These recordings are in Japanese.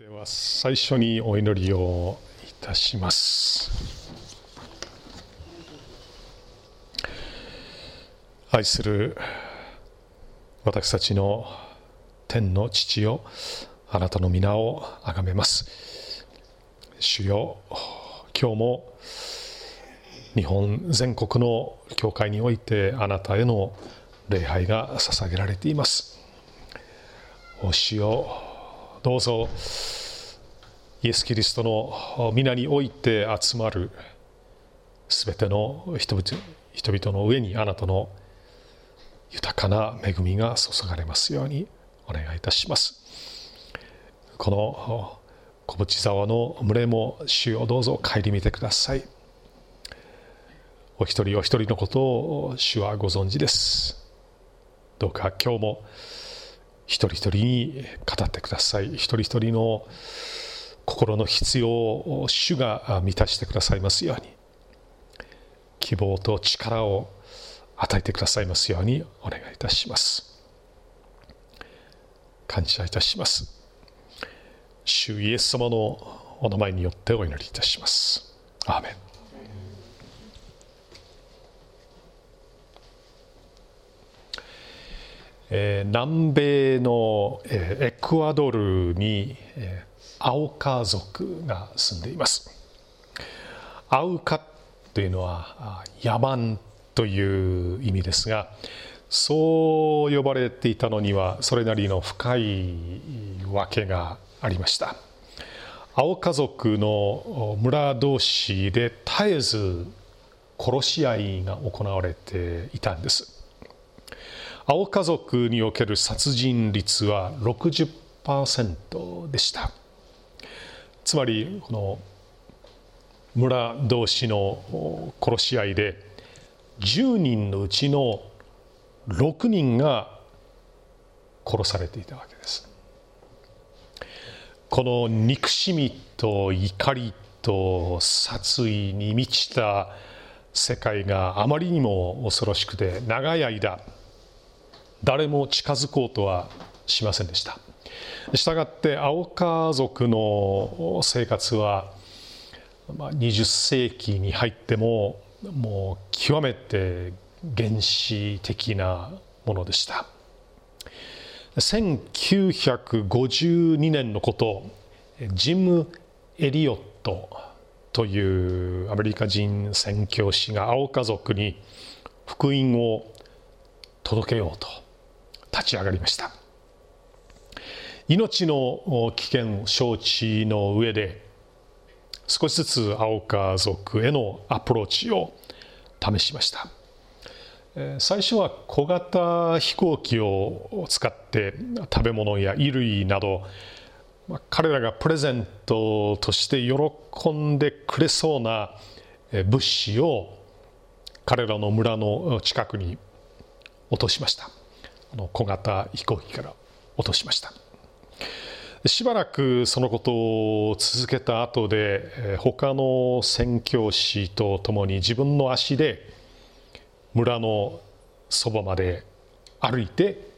では最初にお祈りをいたします。愛する私たちの天の父よあなたの皆をあがめます。主よ今日も日本全国の教会においてあなたへの礼拝が捧げられています。お主よどうぞイエス・キリストの皆において集まるすべての人々の上にあなたの豊かな恵みが注がれますようにお願いいたします。この小淵沢の群れも主をどうぞ顧みてください。お一人お一人のことを主はご存知です。どうか今日も一人一人に語ってください。一人一人の心の必要を主が満たしてくださいますように。希望と力を与えてくださいますようにお願いいたします。感謝いたします。主イエス様のお名前によってお祈りいたします。アーメン。えー、南米の、え、エクアドルに、えー、アオカ族が住んでいます。アウカというのは野蛮という意味ですがそう呼ばれていたのにはそれなりの深い訳がありました。青家族の村同士で絶えず殺し合いが行われていたんです。青家族における殺人率は60%でした。つまりこの村同士の殺し合いで10人のうちの6人が殺されていたわけです。この憎しみと怒りと殺意に満ちた世界があまりにも恐ろしくて長い間誰も近づこうとはしませんでした。したがって青家族の生活は20世紀に入ってももう極めて原始的なものでした。1952年のことジム・エリオットというアメリカ人宣教師が青家族に福音を届けようと立ち上がりました。命の危険承知の上で少しずつ青家族へのアプローチを試しました。最初は小型飛行機を使って食べ物や衣類など彼らがプレゼントとして喜んでくれそうな物資を彼らの村の近くに落としました。の小型飛行機から落としました。しばらくそのことを続けた後で他の宣教師と共に自分の足で村のそばまで歩いて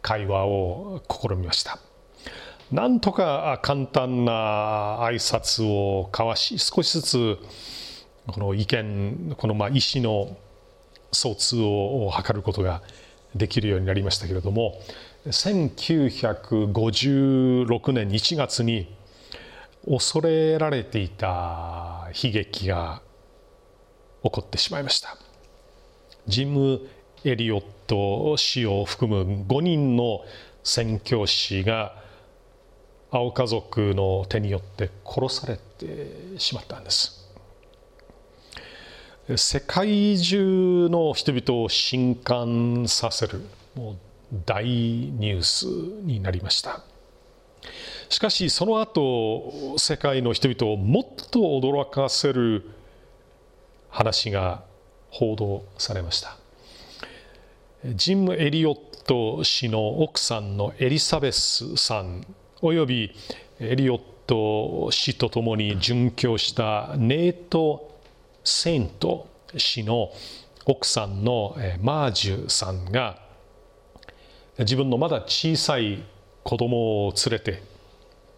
会話を試みました。なんとか簡単な挨拶を交わし少しずつこの意見このまあ意思の疎通を図ることがでできるようになりましたけれども1956年1月に恐れられていた悲劇が起こってしまいました。ジム・エリオット氏を含む5人の宣教師が青家族の手によって殺されてしまったんです。世界中の人々を震撼させるもう大ニュースになりました。しかしその後世界の人々をもっと驚かせる話が報道されました。ジム・エリオット氏の奥さんのエリザベスさんおよびエリオット氏と共に殉教したネートセント氏の奥さんのマージュさんが自分のまだ小さい子供を連れて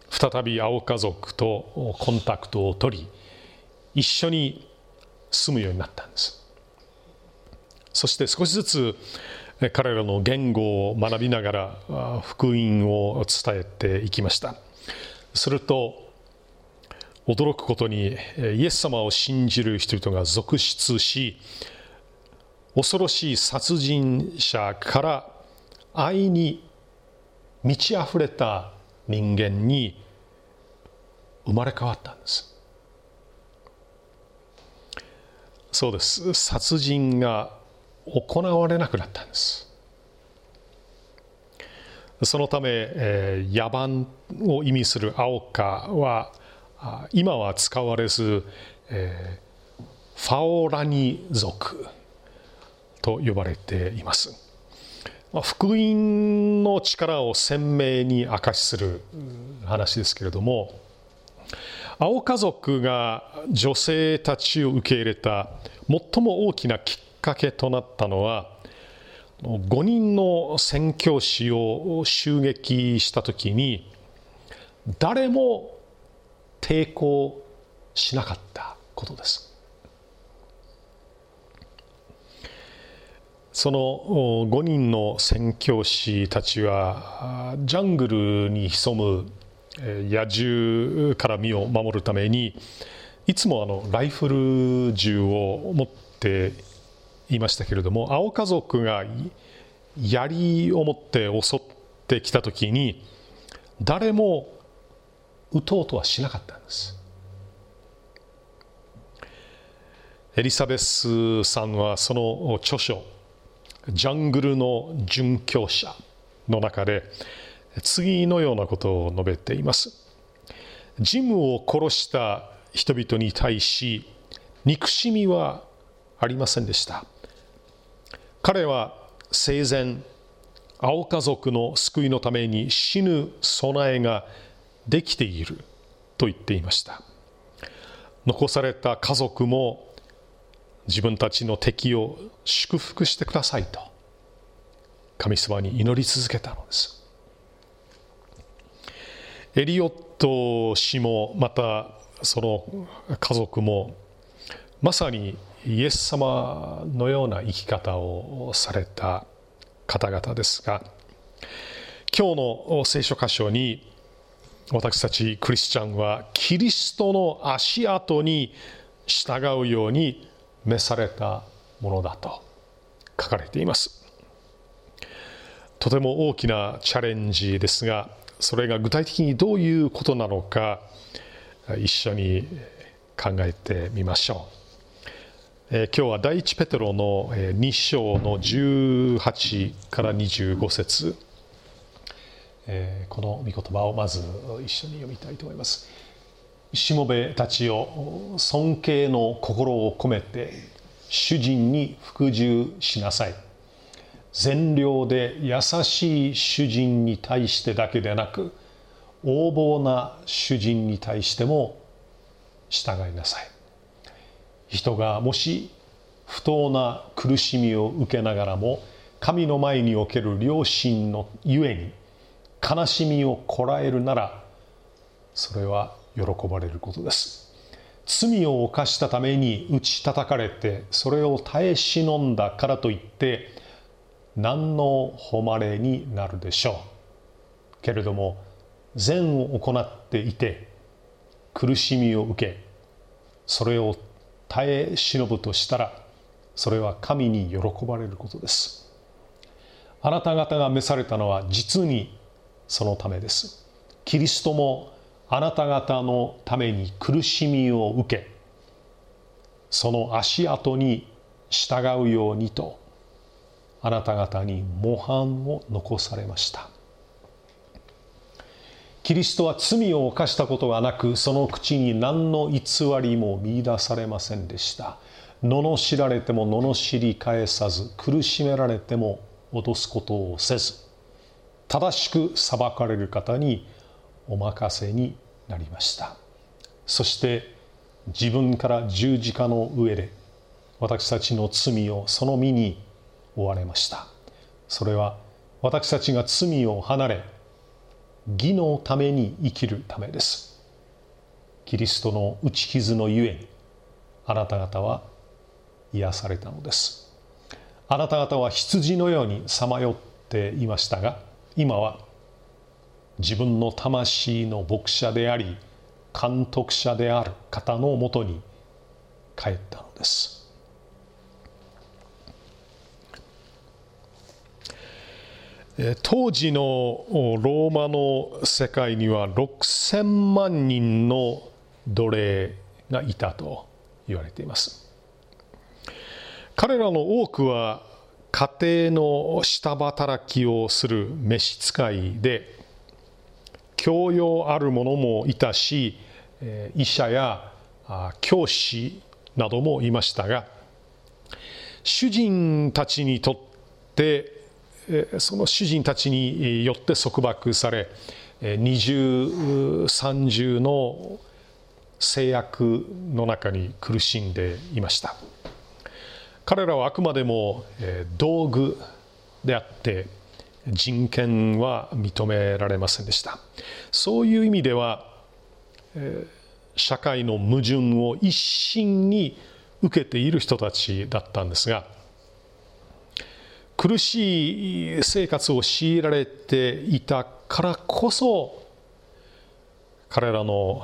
再び青家族とコンタクトを取り一緒に住むようになったんです。そして少しずつ彼らの言語を学びながら福音を伝えていきました。すると驚くことにイエス様を信じる人々が続出し恐ろしい殺人者から愛に満ち溢れた人間に生まれ変わったんです。そうです。殺人が行われなくなったんです。そのため、えー、野蛮を意味する青かは今は使われず、えー、ファオラニ族と呼ばれています。まあ福音の力を鮮明に明かしする話ですけれども青家族が女性たちを受け入れた最も大きなきっかけとなったのは5人の宣教師を襲撃した時に誰も抵抗しなかったことです。その5人の宣教師たちはジャングルに潜む野獣から身を守るためにいつもあのライフル銃を持っていましたけれども青家族が槍を持って襲ってきた時に誰も撃とうとはしなかったんです。エリザベスさんはその著書「ジャングルの殉教者」の中で次のようなことを述べています。ジムを殺した人々に対し憎しみはありませんでした。彼は生前青家族の救いのために死ぬ備えができていると言っていました。残された家族も自分たちの敵を祝福してくださいと神様に祈り続けたのです。エリオット氏もまたその家族もまさにイエス様のような生き方をされた方々ですが今日の聖書箇所に私たちクリスチャンはキリストの足跡に従うように召されたものだと書かれています。とても大きなチャレンジですがそれが具体的にどういうことなのか一緒に考えてみましょう。え今日は第一ペテロの2章の18から25節、えこの御言葉をまず一緒に読みたいと思います。しもべたちを尊敬の心を込めて主人に服従しなさい。善良で優しい主人に対してだけでなく横暴な主人に対しても従いなさい。人がもし不当な苦しみを受けながらも神の前における良心のゆえに悲しみをこらえるならそれは喜ばれることです。罪を犯したために打ち叩かれてそれを耐え忍んだからといって何の誉れになるでしょう。けれども善を行っていて苦しみを受けそれを耐え忍ぶとしたらそれは神に喜ばれることです。あなた方が召されたのは実にそのためです。キリストもあなた方のために苦しみを受けその足跡に従うようにとあなた方に模範を残されました。キリストは罪を犯したことがなくその口に何の偽りも見いだされませんでした。罵られても罵り返さず苦しめられても脅すことをせず正しく裁かれる方にお任せになりました。そして自分から十字架の上で私たちの罪をその身に負われました。それは私たちが罪を離れ義のために生きるためです。キリストの打ち傷のゆえにあなた方は癒されたのです。あなた方は羊のようにさまよっていましたが今は自分の魂の牧者であり監督者である方のもとに帰ったのです。当時のローマの世界には6000万人の奴隷がいたと言われています。彼らの多くは家庭の下働きをする召使いで教養ある者もいたし医者や教師などもいましたが主人たちにとってその主人たちによって束縛され二重三重の制約の中に苦しんでいました。彼らはあくまでも道具であって人権は認められませんでした。そういう意味では社会の矛盾を一心に受けている人たちだったんですが苦しい生活を強いられていたからこそ彼らの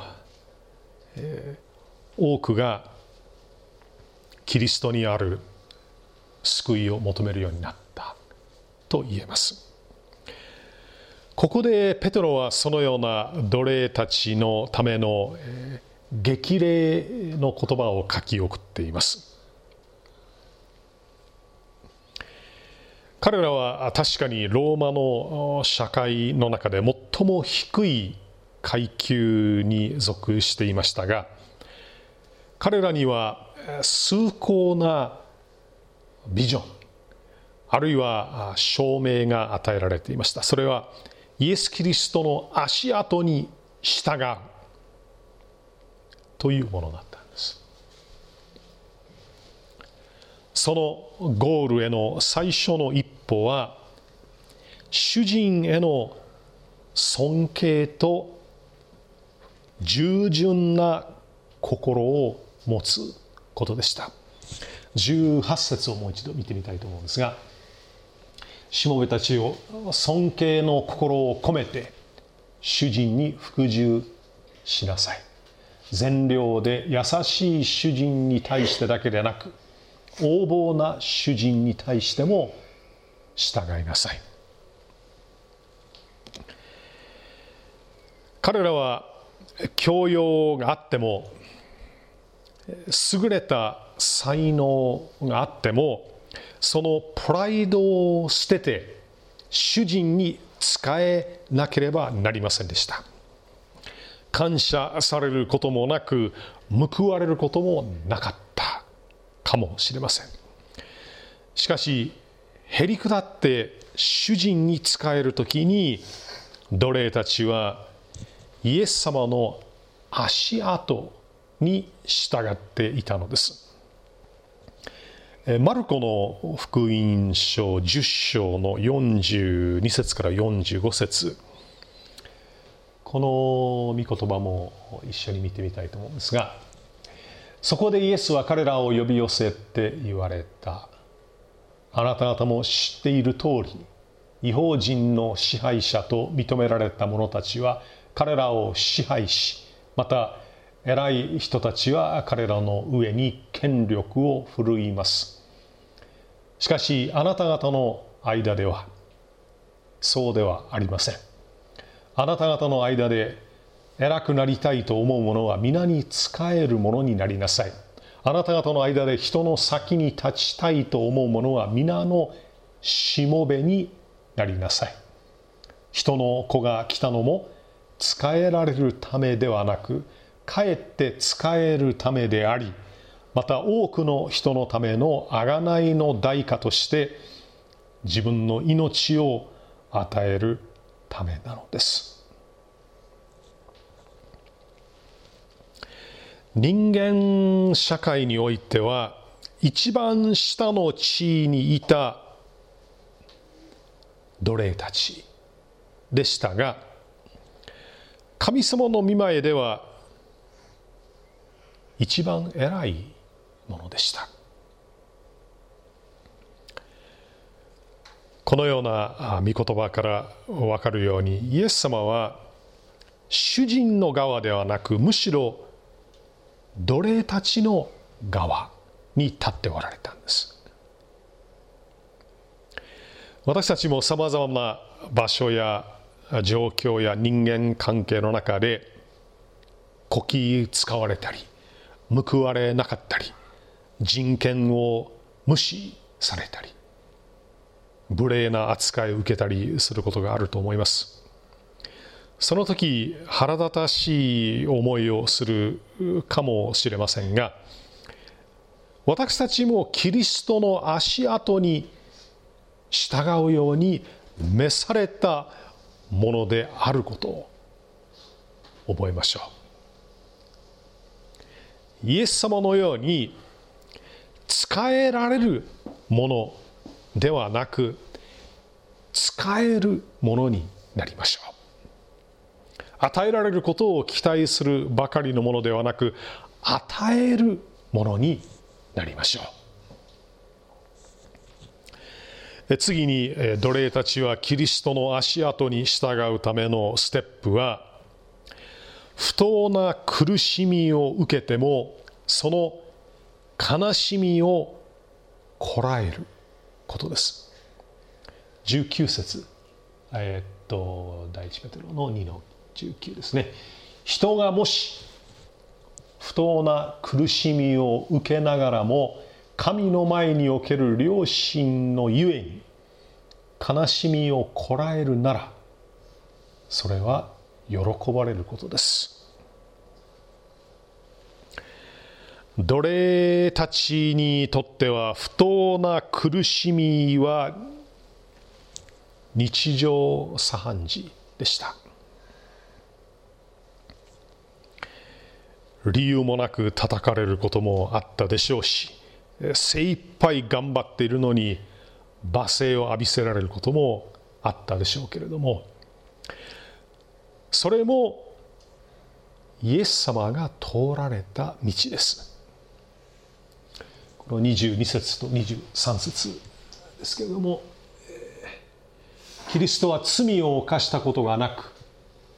多くがキリストにある救いを求めるようになったと言えます。ここでペトロはそのような奴隷たちのための激励の言葉を書き送っています。彼らは確かにローマの社会の中で最も低い階級に属していましたが彼らには崇高なビジョン。あるいは証明が与えられていました。それはイエス・キリストの足跡に従う。というものだったんです。そのゴールへの最初の一歩は主人への尊敬と従順な心を持つことでした。18節をもう一度見てみたいと思うんですがしもべたちを尊敬の心を込めて主人に服従しなさい。善良で優しい主人に対してだけでなく横暴な主人に対しても従いなさい。彼らは教養があっても優れた才能があってもそのプライドを捨てて主人に仕えなければなりませんでした。感謝されることもなく報われることもなかった。かもしれません。しかしへりくだって主人に仕える時に奴隷たちはイエス様の足跡に従っていたのです。マルコの福音書10章の42節から45節この御言葉も一緒に見てみたいと思うんですがそこでイエスは彼らを呼び寄せて言われた。あなた方も知っている通り、違法人の支配者と認められた者たちは彼らを支配し、また偉い人たちは彼らの上に権力を振るいます。しかしあなた方の間ではそうではありません。あなた方の間で偉くなりたいと思う者は皆に仕える者になりなさい。あなた方の間で人の先に立ちたいと思う者は皆のしもべになりなさい。人の子が来たのも仕えられるためではなく、かえって仕えるためであり、また多くの人のための贖いの代価として自分の命を与えるためなのです。人間社会においては一番下の地位にいた奴隷たちでしたが神様の見前では一番偉いものでした。このような御言葉から分かるようにイエス様は主人の側ではなくむしろ奴隷たちの側に立っておられたんです。私たちもさまざまな場所や状況や人間関係の中でこき使われたり報われなかったり人権を無視されたり無礼な扱いを受けたりすることがあると思います。その時腹立たしい思いをするかもしれませんが私たちもキリストの足跡に従うように召されたものであることを覚えましょう。イエス様のように使えられるものではなく使えるものになりましょう。与えられることを期待するばかりのものではなく与えるものになりましょう。次に奴隷たちはキリストの足跡に従うためのステップは不当な苦しみを受けてもその悲しみをこらえることです。19節。えー、っと第一ペテロの2の19ですね。人がもし不当な苦しみを受けながらも神の前における良心のゆえに悲しみをこらえるならそれは喜ばれることです。奴隷たちにとっては不当な苦しみは日常茶飯事でした。理由もなく叩かれることもあったでしょうし精一杯頑張っているのに罵声を浴びせられることもあったでしょうけれどもそれもイエス様が通られた道です。この22節と23節ですけれどもキリストは罪を犯したことがなく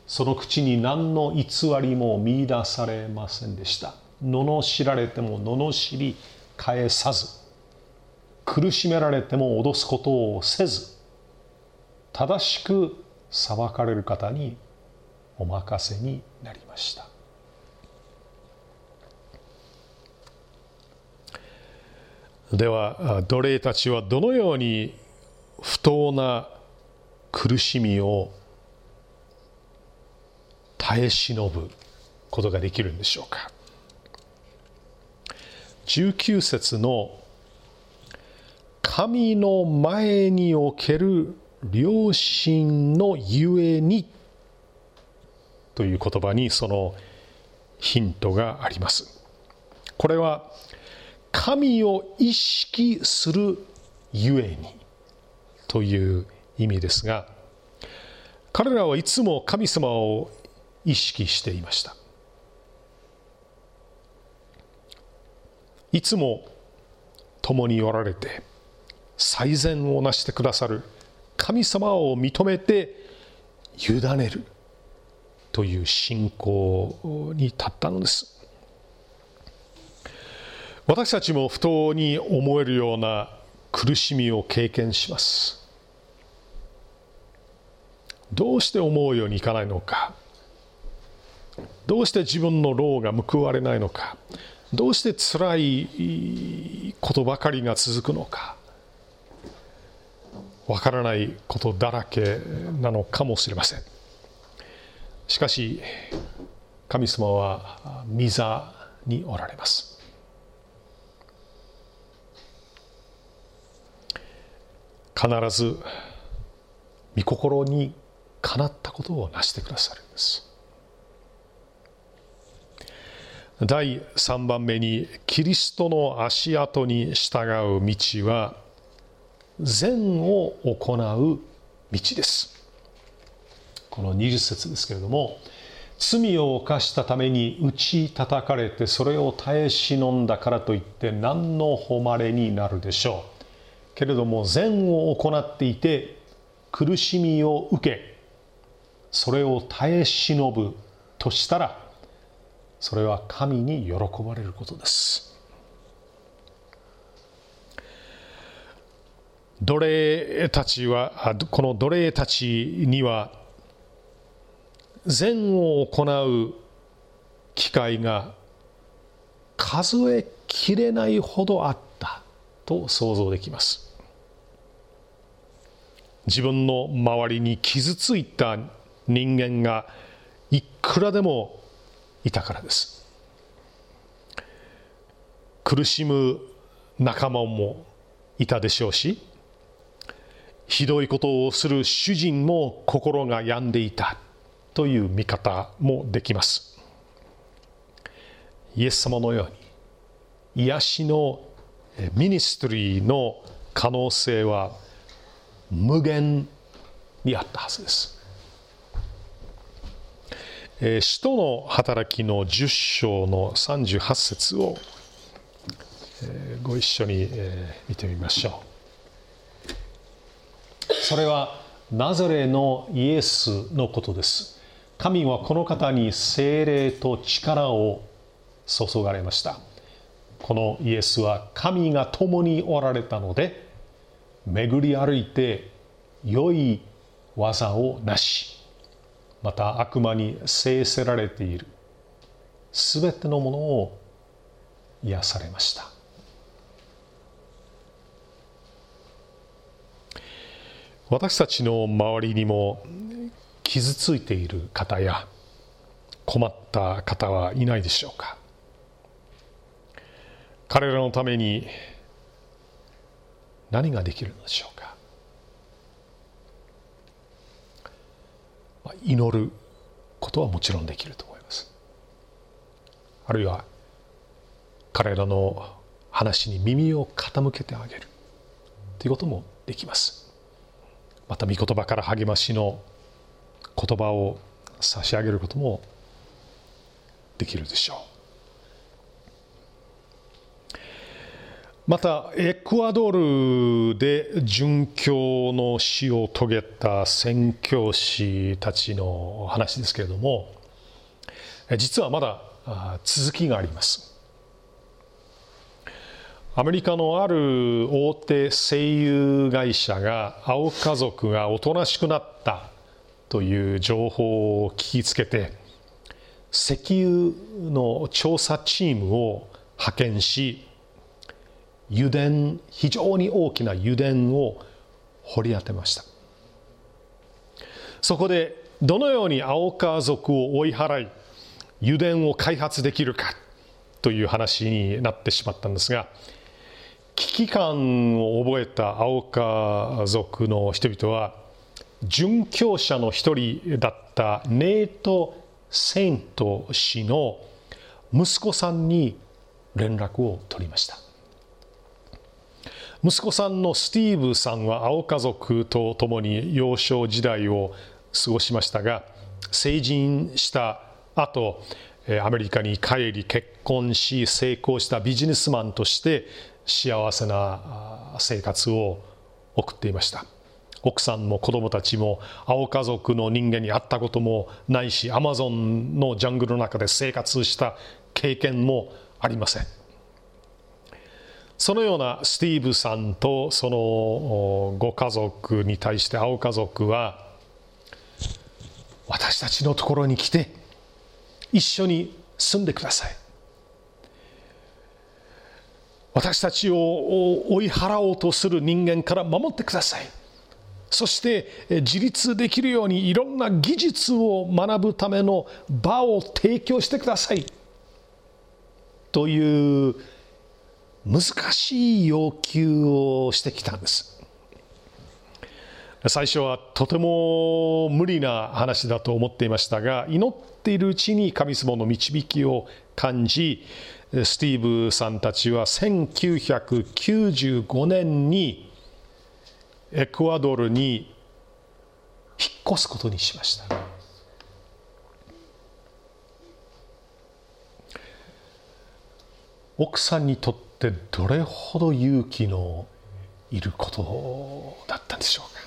その口に何の偽りも見いだされませんでした。罵られても罵り返さず苦しめられても脅すことをせず正しく裁かれる方にお任せになりました。では奴隷たちはどのように不当な苦しみを耐え忍ぶことができるんでしょうか。19節の「神の前における良心のゆえに」という言葉にそのヒントがあります。これは神を意識するゆえにという意味ですが彼らはいつも神様を意識していましたいつも共におられて最善をなしてくださる神様を認めて委ねるという信仰に立ったのです。私たちも不当に思えるような苦しみを経験します。どうして思うようにいかないのか。どうして自分の労が報われないのか。どうして辛いことばかりが続くのか。わからないことだらけなのかもしれません。しかし神様は御座におられます。必ず御心にかなったことをなしてくださるんです。第3番目にキリストの足跡に従う道は善を行う道です。この20節ですけれども罪を犯したために打ち叩かれてそれを耐え忍んだからといって何の誉れになるでしょう。けれども善を行っていて苦しみを受けそれを耐え忍ぶとしたらそれは神に喜ばれることです。奴隷たちはこの奴隷たちには善を行う機会が数えきれないほどあったと想像できます。自分の周りに傷ついた人間がいくらでもいたからです。苦しむ仲間もいたでしょうしひどいことをする主人も心が病んでいた。という見方もできますイエス様のように癒しのミニストリーの可能性は無限にあったはずです。えー、使徒の働きの10章の38節を、えー、ご一緒に、えー、見てみましょう。それはナザレのイエスのことです。神はこの方に精霊と力を注がれました。このイエスは神が共におられたので巡り歩いて良い技をなしまた悪魔に制せられているすべてのものを癒されました。私たちの周りにも傷ついている方や困った方はいないでしょうか。彼らのために何ができるのでしょうか。祈ることはもちろんできると思います。あるいは彼らの話に耳を傾けてあげるということもできます。また御言葉から励ましの言葉を差し上げることもできるでしょう。またエクアドルで殉教の死を遂げた宣教師たちの話ですけれども実はまだ続きがあります。アメリカのある大手声優会社が青家族がおとなしくなった。という情報を聞きつけて石油の調査チームを派遣し油田非常に大きな油田を掘り当てました。そこでどのように青川族を追い払い油田を開発できるかという話になってしまったんですが危機感を覚えた青川族の人々は殉教者の一人だったネート・セント氏の息子さんに連絡を取りました。息子さんのスティーブさんは青家族と共に幼少時代を過ごしましたが成人した後アメリカに帰り結婚し成功したビジネスマンとして幸せな生活を送っていました。奥さんも子供たちも青家族の人間に会ったこともないしアマゾンのジャングルの中で生活した経験もありません。そのようなスティーブさんとそのご家族に対して青家族は私たちのところに来て一緒に住んでください。私たちを追い払おうとする人間から守ってください。そして自立できるようにいろんな技術を学ぶための場を提供してください。という難しい要求をしてきたんです。最初はとても無理な話だと思っていましたが祈っているうちに神様の導きを感じスティーブさんたちは1995年にエクアドルに引っ越すことにしました。奥さんにとってどれほど勇気のいることだったんでしょうか。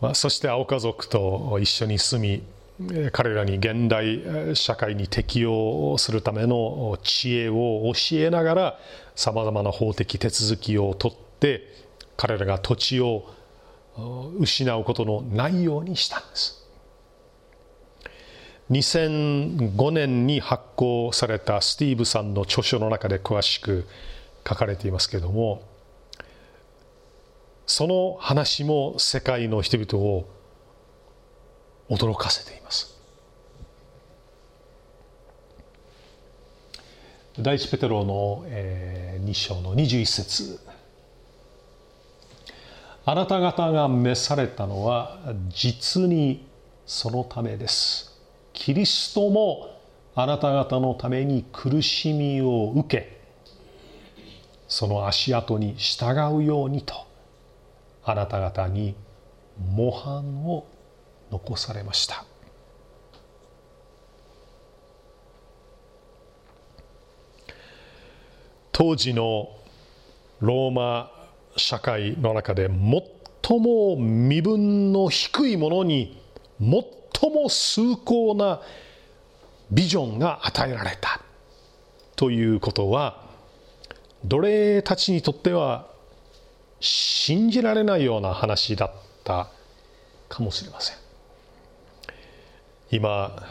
まあ、そして青家族と一緒に住み彼らに現代社会に適応するための知恵を教えながらさまざまな法的手続きをとって彼らが土地を失うことのないようにしたんです。2005年に発行されたスティーブさんの著書の中で詳しく書かれていますけれどもその話も世界の人々を驚かせています。第一ペテロの、えー、2章の21節。あなた方が召されたのは実にそのためです。キリストもあなた方のために苦しみを受けその足跡に従うようにとあなた方に模範を残されました。当時のローマ社会の中で最も身分の低いものに最も崇高なビジョンが与えられたということは奴隷たちにとっては信じられないような話だったかもしれません。今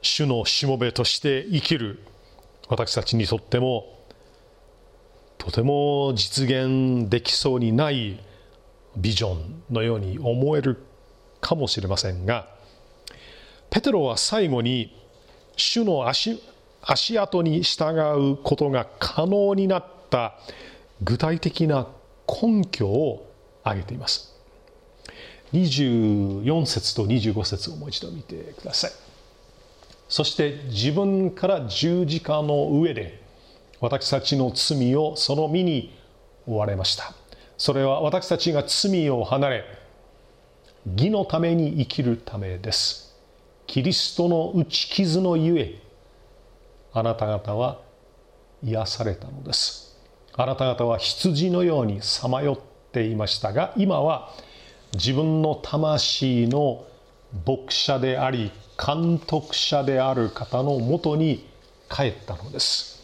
主のしもべとして生きる私たちにとってもとても実現できそうにないビジョンのように思えるかもしれませんがペテロは最後に主の足足跡に従うことが可能になった具体的な根拠を挙げています。24節と25節をもう一度見てください。そして自分から十字架の上で私たちの罪をその身に追われました。それは私たちが罪を離れ義のために生きるためです。キリストの打ち傷のゆえあなた方は癒されたのです。あなた方は羊のようにさまよっていましたが今は自分の魂の牧者であり監督者である方のもとに帰ったのです。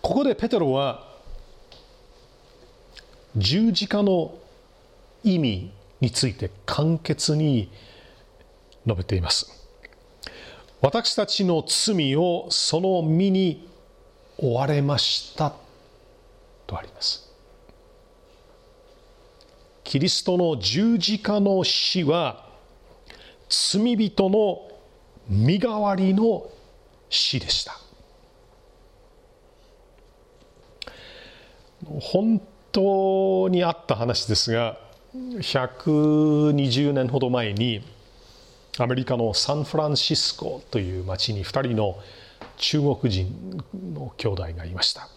ここでペテロは十字架の意味について簡潔に述べています。私たちの罪をその身に追われましたとあります。キリストの十字架の死は罪人の身代わりの死でした。本当にあった話ですが120年ほど前にアメリカのサンフランシスコという町に2人の中国人の兄弟がいました。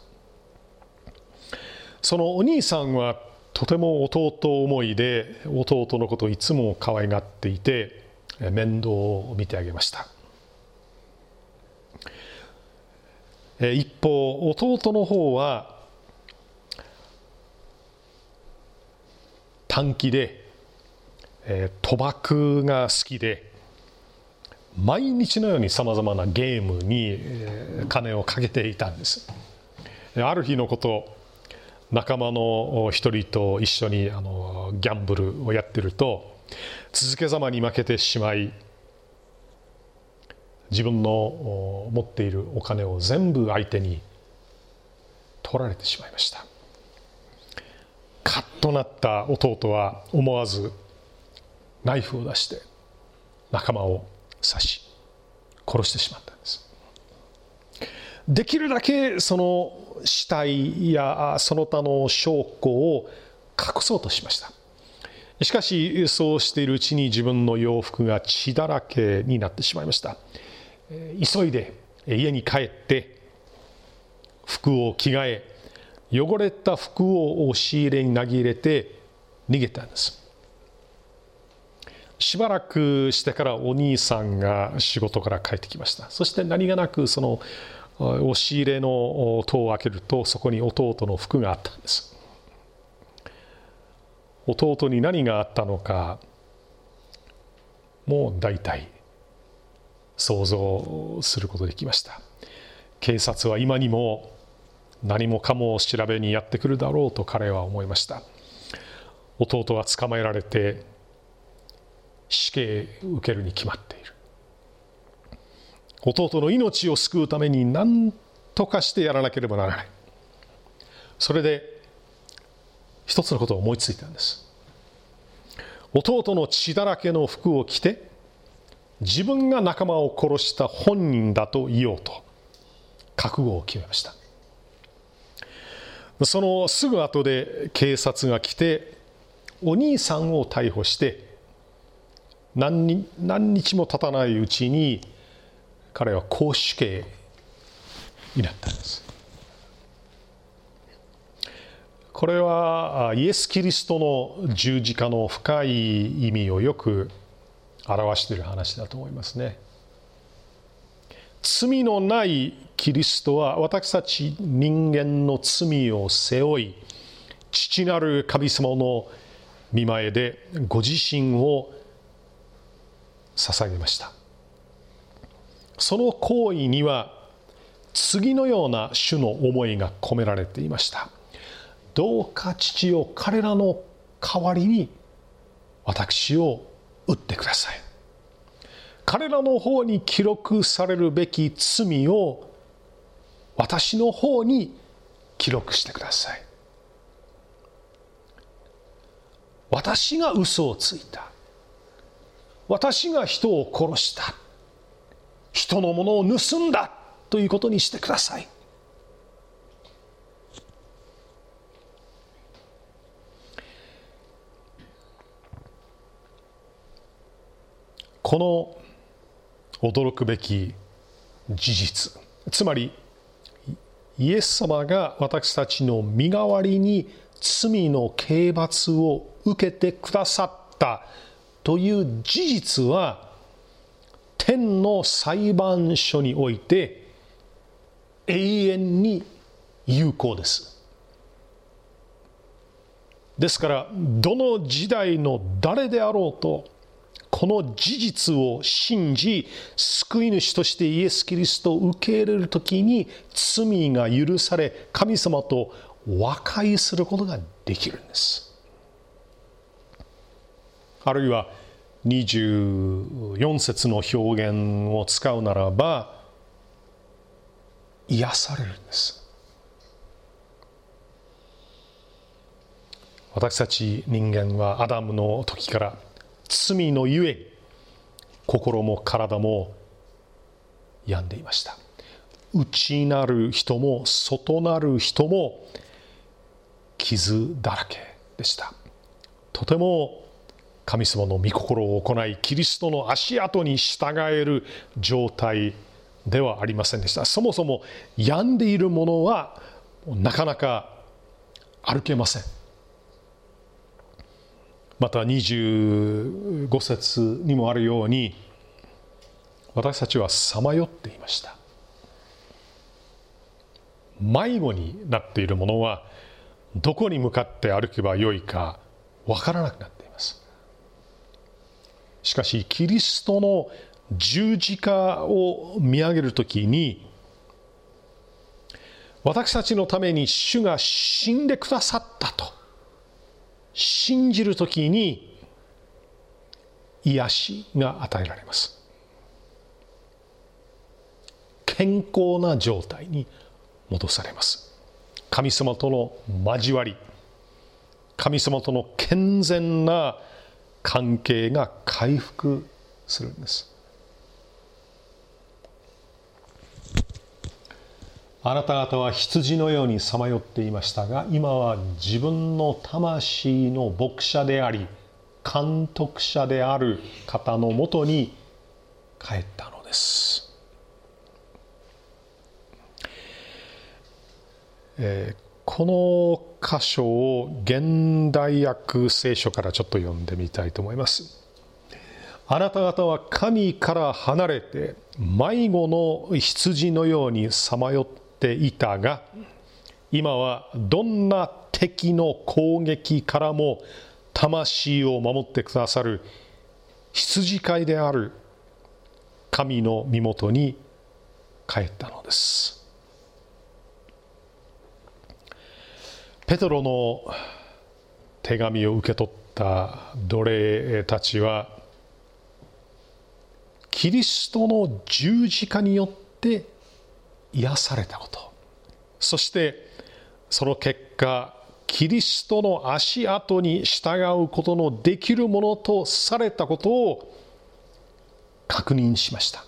そのお兄さんはとても弟思いで弟のことをいつも可愛がっていて面倒を見てあげました。一方弟の方は短気で、えー、賭博が好きで毎日のようにさまざまなゲームに、金をかけていたんです。ある日のこと仲間の一人と一緒にあのギャンブルをやってると続けざまに負けてしまい自分の持っているお金を全部相手に取られてしまいました。カッとなった弟は思わずナイフを出して仲間を刺し殺してしまったんです。できるだけその死体やその他の証拠を隠そうとしました。しかしそうしているうちに自分の洋服が血だらけになってしまいました。急いで家に帰って服を着替え汚れた服を押し入れに投げ入れて逃げたんです。しばらくしてからお兄さんが仕事から帰ってきました。そして何気なくその押し入れの戸を開けるとそこに弟の服があったんです。弟に何があったのかもう大体想像することできました。警察は今にも何もかも調べにやってくるだろうと彼は思いました。弟は捕まえられて死刑受けるに決まって弟の命を救うために何とかしてやらなければならない。それで一つのことを思いついたんです。弟の血だらけの服を着て自分が仲間を殺した本人だと言おうと覚悟を決めました。そのすぐ後で警察が来てお兄さんを逮捕して何何日も経たないうちに彼は公主刑になったんですこれはイエス・キリストの十字架の深い意味をよく表している話だと思いますね。罪のないキリストは私たち人間の罪を背負い父なる神様の見前でご自身を捧げましたその行為には次のような主の思いが込められていました。どうか父を彼らの代わりに私を打ってください。彼らの方に記録されるべき罪を私の方に記録してください。私が嘘をついた。私が人を殺した。人のものを盗んだということにしてください。この驚くべき事実。つまりイエス様が私たちの身代わりに罪の刑罰を受けてくださったという事実は天の裁判所において永遠に有効です。ですからどの時代の誰であろうとこの事実を信じ救い主としてイエス・キリストを受け入れる時に罪が許され神様と和解することができるんですあるいは24節の表現を使うならば癒されるんです。私たち人間はアダムの時から罪のゆえ心も体も病んでいました。内なる人も外なる人も傷だらけでした。とても神様の御心を行いキリストの足跡に従える状態ではありませんでした。そもそも病んでいるものはなかなか歩けません。また25節にもあるように私たちはさまよっていました。迷子になっているものはどこに向かって歩けばよいかわからなくなっていますしかしキリストの十字架を見上げるときに私たちのために主が死んでくださったと信じるときに癒しが与えられます。健康な状態に戻されます。神様との交わり神様との健全な関係が回復するんです。あなた方は羊のようにさまよっていましたが今は自分の魂の牧者であり監督者である方のもとに帰ったのです、えー、この箇所を現代訳聖書からちょっと読んでみたいと思います。あなた方は神から離れて迷子の羊のようにさまよっていたが今はどんな敵の攻撃からも魂を守ってくださる羊飼いである神の身元に帰ったのです。ペトロの手紙を受け取った奴隷たちはキリストの十字架によって癒されたこと。そしてその結果キリストの足跡に従うことのできるものとされたことを確認しました。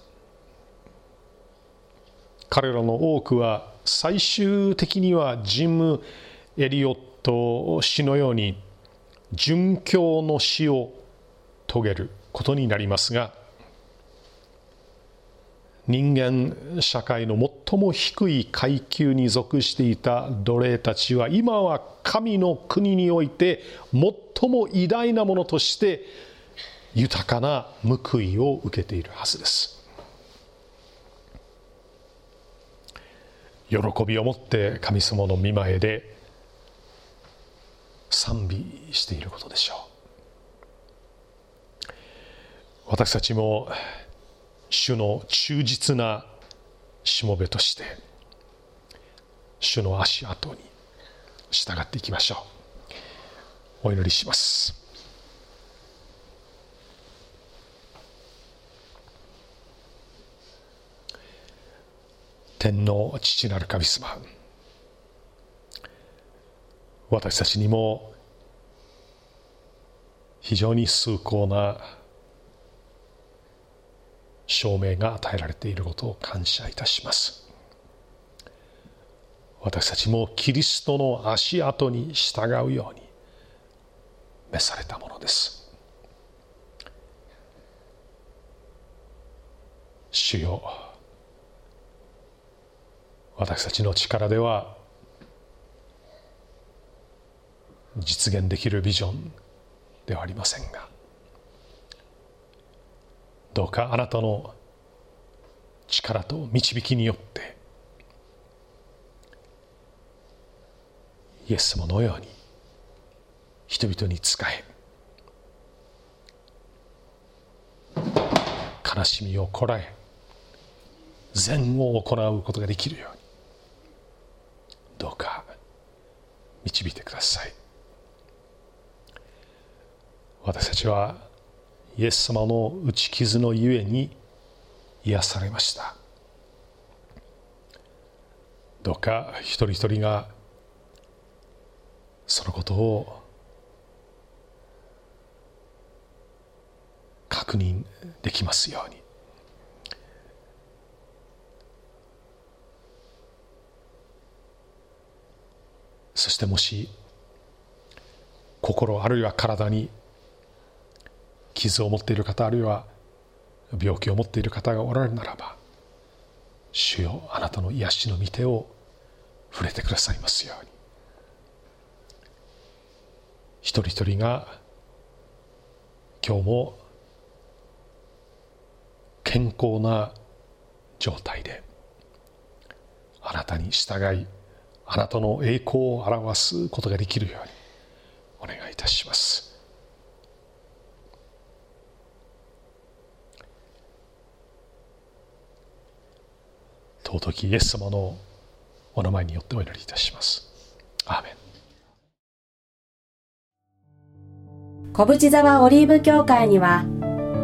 彼らの多くは最終的にはジム・エリオット氏のように殉教の死を遂げることになりますが人間社会の最も低い階級に属していた奴隷たちは今は神の国において最も偉大なものとして豊かな報いを受けているはずです。喜びを持って神様の見前で賛美していることでしょう。私たちも主の忠実なしもべとして主の足跡に従っていきましょう。お祈りします。天の父なる神様私たちにも非常に崇高な証明が与えられていることを感謝いたします。私たちもキリストの足跡に従うように召されたものです。主よ私たちの力では実現できるビジョンではありませんがどうかあなたの力と導きによってイエス様のように人々に仕え悲しみをこらえ善を行うことができるようにどうか導いてください。私たちはイエス様の打ち傷のゆえに癒されました。どうか一人一人がそのことを確認できますように。そしてもし心あるいは体に傷を持っている方あるいは病気を持っている方がおられるならば主よあなたの癒しの御手を触れてくださいますように。一人一人が今日も健康な状態であなたに従いあなたの栄光を表すことができるようにお願いいたします。尊きイエス様のお名前によってお祈りいたします。アーメン小淵沢オリーブ教会には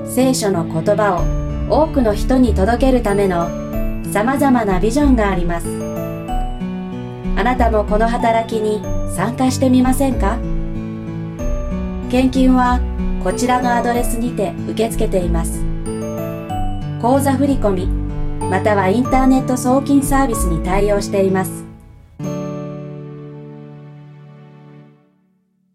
聖書の言葉を多くの人に届けるためのさまざまなビジョンがあります。あなたもこの働きに参加してみませんか献金はこちらのアドレスにて受け付けています。口座振込またはインターネット送金サービスに対応しています。